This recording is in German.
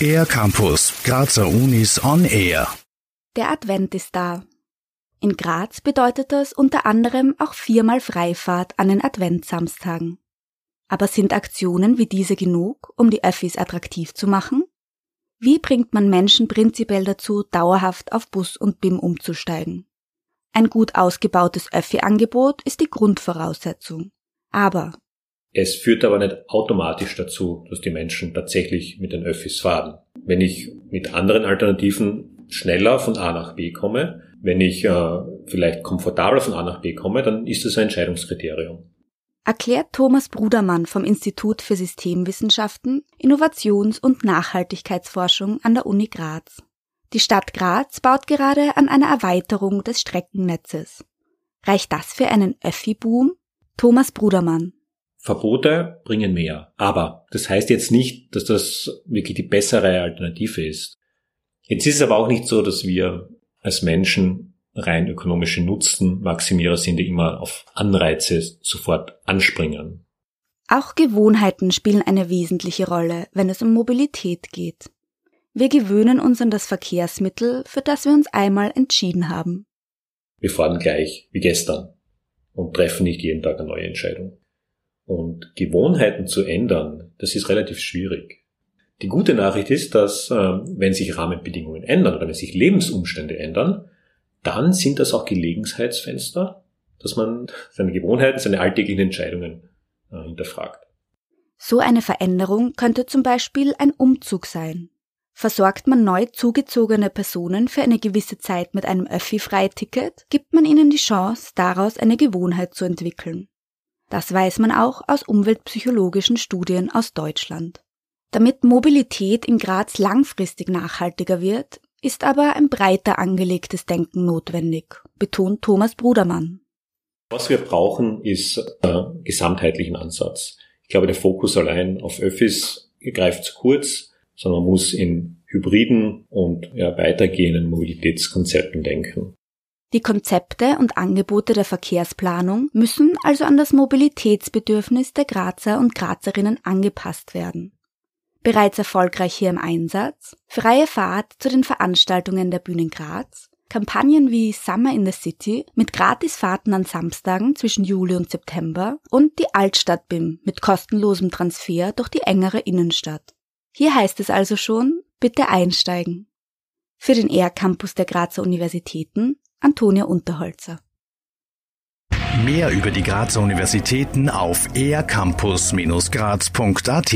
Air Campus, Grazer Unis on Air. Der Advent ist da. In Graz bedeutet das unter anderem auch viermal Freifahrt an den Adventsamstagen. Aber sind Aktionen wie diese genug, um die Öffis attraktiv zu machen? Wie bringt man Menschen prinzipiell dazu, dauerhaft auf Bus und BIM umzusteigen? Ein gut ausgebautes Öffi-Angebot ist die Grundvoraussetzung. Aber es führt aber nicht automatisch dazu, dass die Menschen tatsächlich mit den Öffis fahren. Wenn ich mit anderen Alternativen schneller von A nach B komme, wenn ich äh, vielleicht komfortabler von A nach B komme, dann ist das ein Entscheidungskriterium. Erklärt Thomas Brudermann vom Institut für Systemwissenschaften, Innovations- und Nachhaltigkeitsforschung an der Uni Graz. Die Stadt Graz baut gerade an einer Erweiterung des Streckennetzes. Reicht das für einen Öffi-Boom? Thomas Brudermann. Verbote bringen mehr. Aber das heißt jetzt nicht, dass das wirklich die bessere Alternative ist. Jetzt ist es aber auch nicht so, dass wir als Menschen rein ökonomische Nutzenmaximierer sind, die immer auf Anreize sofort anspringen. Auch Gewohnheiten spielen eine wesentliche Rolle, wenn es um Mobilität geht. Wir gewöhnen uns an das Verkehrsmittel, für das wir uns einmal entschieden haben. Wir fahren gleich wie gestern und treffen nicht jeden Tag eine neue Entscheidung. Und Gewohnheiten zu ändern, das ist relativ schwierig. Die gute Nachricht ist, dass äh, wenn sich Rahmenbedingungen ändern oder wenn sich Lebensumstände ändern, dann sind das auch Gelegenheitsfenster, dass man seine Gewohnheiten, seine alltäglichen Entscheidungen äh, hinterfragt. So eine Veränderung könnte zum Beispiel ein Umzug sein. Versorgt man neu zugezogene Personen für eine gewisse Zeit mit einem Öffi-Freiticket, gibt man ihnen die Chance, daraus eine Gewohnheit zu entwickeln. Das weiß man auch aus umweltpsychologischen Studien aus Deutschland. Damit Mobilität in Graz langfristig nachhaltiger wird, ist aber ein breiter angelegtes Denken notwendig, betont Thomas Brudermann. Was wir brauchen, ist einen gesamtheitlichen Ansatz. Ich glaube, der Fokus allein auf Öffis greift zu kurz, sondern man muss in hybriden und ja, weitergehenden Mobilitätskonzepten denken. Die Konzepte und Angebote der Verkehrsplanung müssen also an das Mobilitätsbedürfnis der Grazer und Grazerinnen angepasst werden. Bereits erfolgreich hier im Einsatz, freie Fahrt zu den Veranstaltungen der Bühnen Graz, Kampagnen wie Summer in the City mit Gratisfahrten an Samstagen zwischen Juli und September und die Altstadt-BIM mit kostenlosem Transfer durch die engere Innenstadt. Hier heißt es also schon, bitte einsteigen. Für den ER-Campus der Grazer Universitäten Antonia Unterholzer. Mehr über die Grazer Universitäten auf ercampus-graz.at